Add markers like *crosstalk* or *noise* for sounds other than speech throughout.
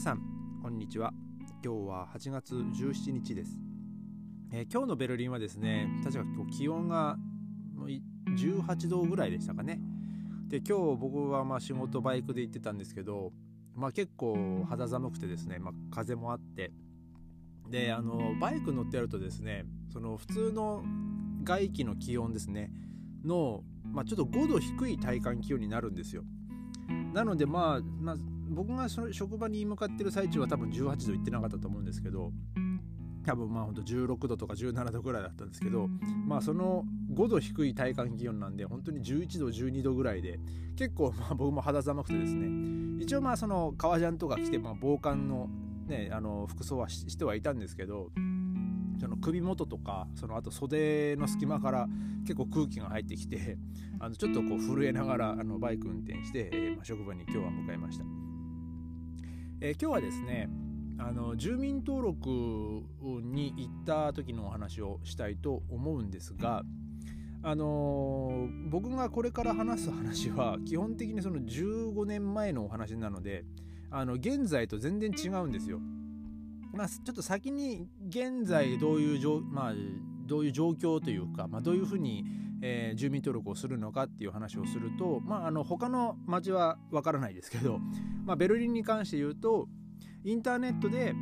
皆さんこんにちは。今日は8月17日です、えー、今日のベルリンはですね確か気温が18度ぐらいでしたかね。で今日僕はまあ仕事バイクで行ってたんですけどまあ結構肌寒くてですね、まあ、風もあって。であのバイク乗ってやるとですねその普通の外気の気温ですねの、まあ、ちょっと5度低い体感気温になるんですよ。なのでまあ、まあ、僕がその職場に向かってる最中は多分18度いってなかったと思うんですけど多分まあほんと16度とか17度ぐらいだったんですけどまあその5度低い体感気温なんで本当に11度12度ぐらいで結構まあ僕も肌寒くてですね一応まあその革ジャンとか着てまあ防寒のねあの服装はしてはいたんですけどその首元とかそのあと袖の隙間から結構空気が入ってきてあのちょっとこう震えながらあのバイク運転して、えーまあ、職場に今日は向かいました。えー、今日はですねあの住民登録に行った時のお話をしたいと思うんですが、あのー、僕がこれから話す話は基本的にその15年前のお話なのであの現在と全然違うんですよ。まあ、ちょっと先に現在どういうまあ、どういう状況というか、まあ、どういうふうに、えー、住民登録をするのかっていう話をすると、まあ、あの他の町はわからないですけど、*laughs* まあ、ベルリンに関して言うとインターネットで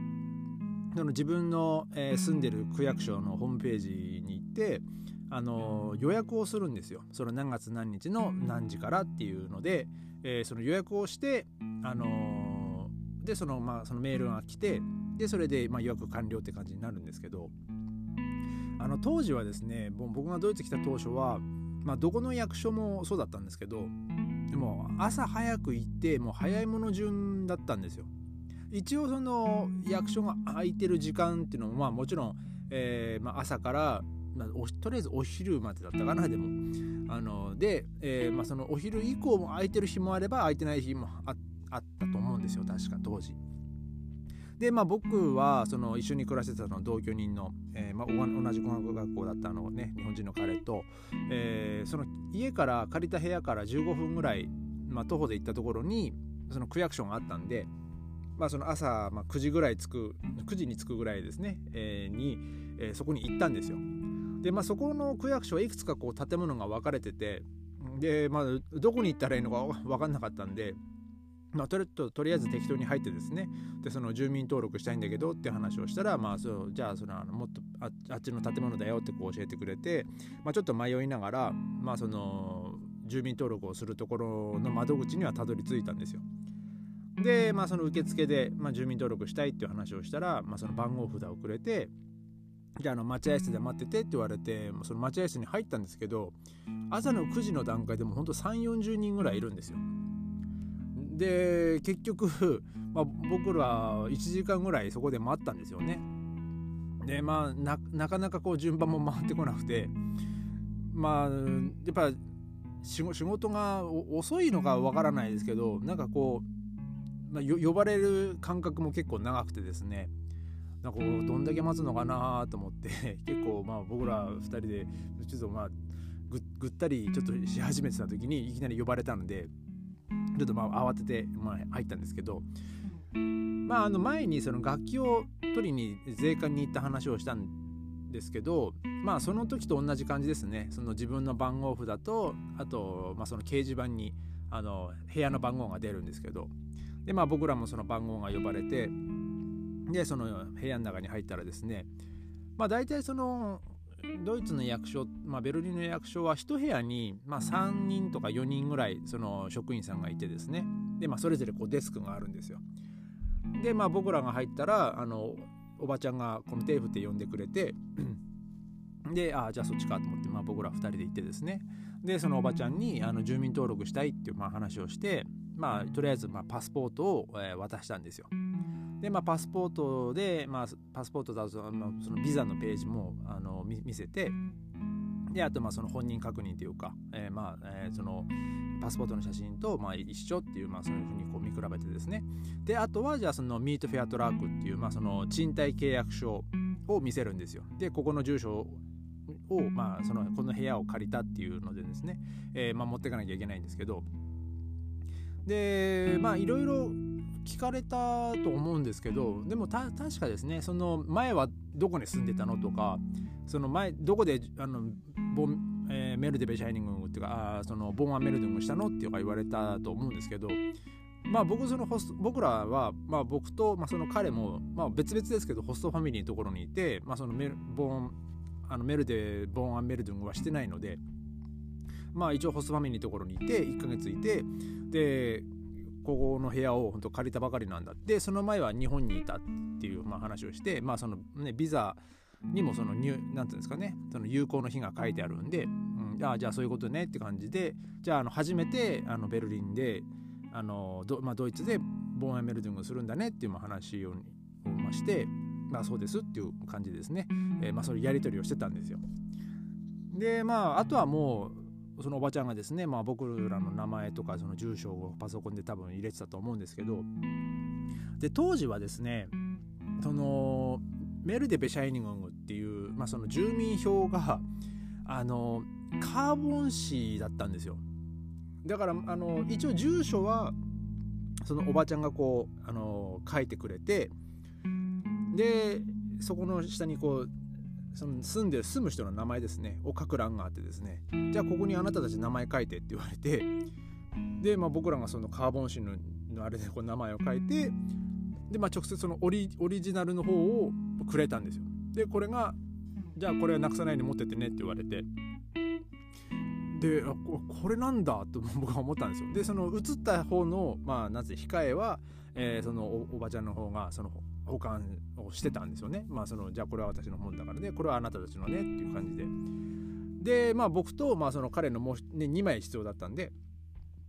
その自分の、えー、住んでる区役所のホームページに行ってあの予約をするんですよ。その何月何日の何時からっていうので、えー、その予約をしてあのでその,、まあ、そのメールが来てでそれで、まあ、予約完了って感じになるんですけどあの当時はですね僕がドイツ来た当初は、まあ、どこの役所もそうだったんですけどでも朝早く行ってもう早いもの順だったんですよ。一応その役所が空いてる時間っていうのもまあもちろん、えーまあ、朝から、まあ、とりあえずお昼までだったかなでもあので、えーまあ、そのお昼以降も空いてる日もあれば空いてない日もあったと思うんですよ確か当時。でまあ僕はその一緒に暮らしてたの同居人の、えーまあ、同じ語学学校だったのね日本人の彼と、えー、その家から借りた部屋から15分ぐらい、まあ、徒歩で行ったところにその区役所があったんで、まあ、その朝、まあ、9時ぐらい着く9時に着くぐらいですね、えー、に、えー、そこに行ったんですよ。でまあそこの区役所はいくつかこう建物が分かれててでまあどこに行ったらいいのか分かんなかったんでまあ、とりあえず適当に入ってですねでその住民登録したいんだけどって話をしたら、まあ、そうじゃあそのあのもっとああっちの建物だよってこう教えてくれて、まあ、ちょっと迷いながら、まあ、その住民登録をするところの窓口にはたどり着いたんですよ。で、まあ、その受付で、まあ、住民登録したいっていう話をしたら、まあ、その番号札をくれてじゃあの待合室で待っててって言われてその待合室に入ったんですけど朝の9時の段階でもほんと3 4 0人ぐらいいるんですよ。で結局、*laughs* まあ、僕ら1時間ぐらいそこで待ったんですよね。でまあなかなかこう順番も回ってこなくてまあやっぱ仕事が遅いのかわからないですけどなんかこう、まあ、呼ばれる感覚も結構長くてですねなんかどんだけ待つのかなと思って *laughs* 結構まあ僕ら2人でちょっとまあぐぐったりちょっとし始めてた時にいきなり呼ばれたのでちょっとまあ慌てて、ま、入ったんですけど、まあ、あの前にその楽器を取りに税関に行った話をしたんですけどまあその時と同じ感じですね。その自分の番号札とあと、まあ、その掲示板にあの部屋の番号が出るんですけど。でまあ僕らもその番号が呼ばれてでその部屋の中に入ったらですねまあ大体そのドイツの役所、まあ、ベルリンの役所は1部屋に、まあ、3人とか4人ぐらいその職員さんがいてですねで、まあ、それぞれこうデスクがあるんですよ。で、まあ、僕らが入ったらあのおばちゃんがこのテープって呼んでくれて *clears throat* でああじゃあそっちかと思って、まあ、僕ら2人で行ってですねでそのおばちゃんにあの住民登録したいっていうまあ話をして、まあ、とりあえずまあパスポートを、渡したんですよ。で、まあ、パスポートで、まあ、パスポートだとそのそのビザのページもあの見せてであとまあその本人確認というか、えー、まあ、えー、そのパスポートの写真とまあ一緒っていう、まあ、そういうふうにこう見比べてですね。であとはじゃあそのミートフェアトラックっていう、まあ、その賃貸契約書を見せるんですよ。でここの住所を、まあ、そのこの部屋を借りたっていうのでですね、えーまあ、持っていかなきゃいけないんですけど。でまあいろいろ聞かれたと思うんですけどでも確かですねその前はどこに住んでたのとかその前どこであのボン、えー、メルデベシャイニングっていうかあそのボンアメルディングしたのっていうか言われたと思うんですけどまあ僕そのホスト僕らは、まあ、僕と、まあ、その彼も、まあ、別々ですけどホストファミリーのところにいて、まあ、そのメルボンあのメルデボンアメルディングはしてないのでまあ一応ホストファミリーのところにいて1ヶ月いてでここの部屋を本当借りたばかりなんだってその前は日本にいたっていう、まあ、話をしてまあそのねビザにもそのニュなんていうんですかねその有効の日が書いてあるんで、うん、あじゃあそういうことねって感じでじゃああの初めてあのベルリンであのド,、まあ、ドイツでボーンエメルディングするんだねっていう話をましてまあそうですっていう感じですね、えー、まあそういうやり取りをしてたんですよ。でまああとはもうそのおばちゃんがですね、まあ、僕らの名前とかその住所をパソコンで多分入れてたと思うんですけどで当時はですねそのメルデ・ベシャイニングっていう、まあ、その住民票があのカーボン紙だったんですよ。だからあの一応住所はそのおばちゃんがこうあの書いてくれてでそこの下にこうその住んで住む人の名前ですね。を書く欄があってですね。じゃあここにあなたたち名前書いてって言われてで、まあ、僕らがそのカーボン紙のあれでこう名前を書いてで、まあ、直接そのオリオリジナルの方をくれたんですよ。でこれがじゃあこれはなくさないように持ってってねって言われて。でこれなんだと僕は思ったんですよでその写った方のまあなぜ控えは、えー、そのおばちゃんの方がその保管をしてたんですよね。まあそのじゃあこれは私の本だからねこれはあなたたちのねっていう感じで。でまあ僕と、まあ、その彼のもう、ね、2枚必要だったんで、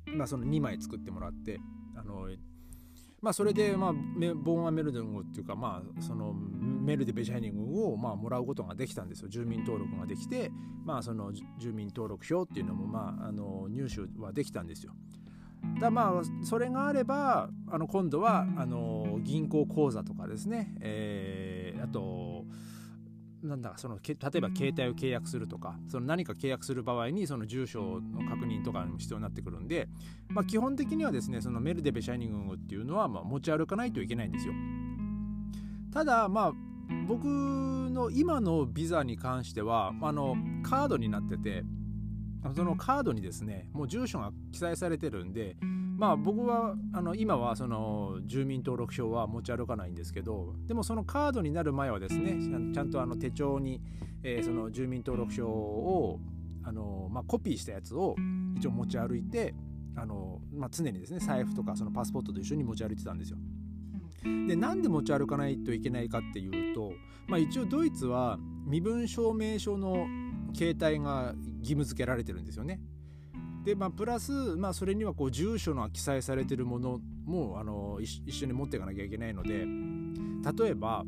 まあ、その2枚作ってもらってあのまあそれで、まあ、ボーンアメルディングっていうか、まあ、そのメールでベジャイニングを、まあ、もらうことができたんですよ住民登録ができて、まあ、その住民登録票っていうのも、まあ、あの入手はできたんですよ。だまあそれがあればあの今度はあの銀行口座とかですね、えー、あとなんだその例えば携帯を契約するとかその何か契約する場合にその住所の確認とかも必要になってくるんで、まあ、基本的にはですねそのメルデベシャイニングっていうのはまあ持ち歩かないといけないんですよ。ただまあ僕の今のビザに関してはあのカードになっててそのカードにですねもう住所が記載されてるんでまあ僕はあの今はその住民登録証は持ち歩かないんですけどでもそのカードになる前はですねちゃんとあの手帳に、えー、その住民登録証をあの、まあ、コピーしたやつを一応持ち歩いてあの、まあ、常にですね財布とかそのパスポートと一緒に持ち歩いてたんですよ。でなんで持ち歩かないといけないかっていうと、まあ、一応ドイツは身分証明書の携帯が義務付けられてるんですよね。でまあ、プラス、まあ、それにはこう住所が記載されてるものもあの一緒に持っていかなきゃいけないので例えば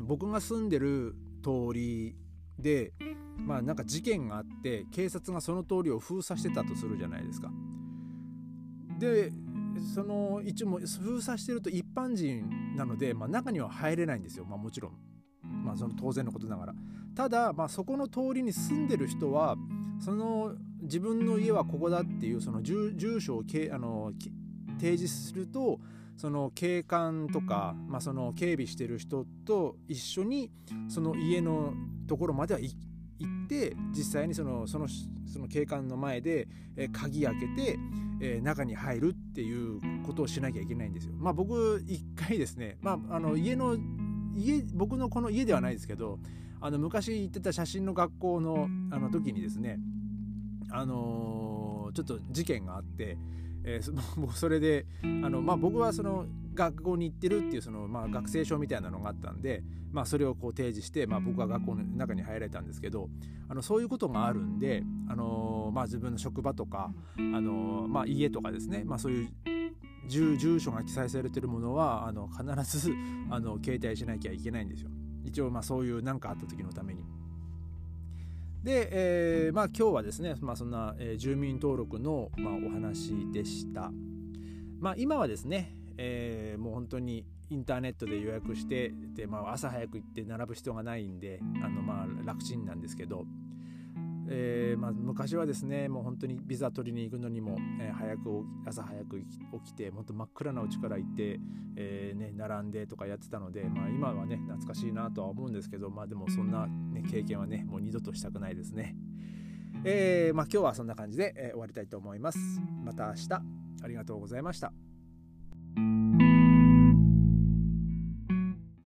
僕が住んでる通りで、まあ、なんか事件があって警察がその通りを封鎖してたとするじゃないですか。でその一応封鎖してると一般人なので、まあ、中には入れないんですよ、まあ、もちろん。まあ、その当然のことながらただ、まあ、そこの通りに住んでる人はその自分の家はここだっていうその住所をけあの提示するとその警官とか、まあ、その警備してる人と一緒にその家のところまでは行って実際にそのそのその警官の前で、鍵開けて、え中に入るっていうことをしなきゃいけないんですよ。まあ僕一回ですね、まあ、あの家の家僕のこの家ではないですけどあの昔行ってた写真の学校のあの時にですねあのー、ちょっと事件があって、えー、そ *laughs* れであの、まあ、僕はその学校に行ってるっていうその、まあ、学生証みたいなのがあったんで、まあ、それをこう提示して、まあ、僕は学校の中に入られたんですけどあのそういうことがあるんで、あのー、まあ、自分の職場とか、あのまあ、家とかですね、まあ、そういう住住所が記載されてるものはあの必ずあの携帯しなきゃいけないんですよ。一応まあそういう何かあった時のために。で、えー、まあ今日はですね、まあ、そんな、えー、住民登録の、まあ、お話でした。まあ今はですね、えー、もう本当にインターネットで予約してで、まあ、朝早く行って並ぶ必要がないんであのまあ楽ちんなんですけどえーまあ、昔はですねもう本当にビザ取りに行くのにも、えー、早く朝早く起きて本当真っ暗なうちから行って、えーね、並んでとかやってたので、まあ、今はね懐かしいなとは思うんですけど、まあ、でもそんな、ね、経験はねもう二度としたくないですね。えーまあ、今日はそんな感じで、えー、終わりたいと思います。また明日ありがとうございました。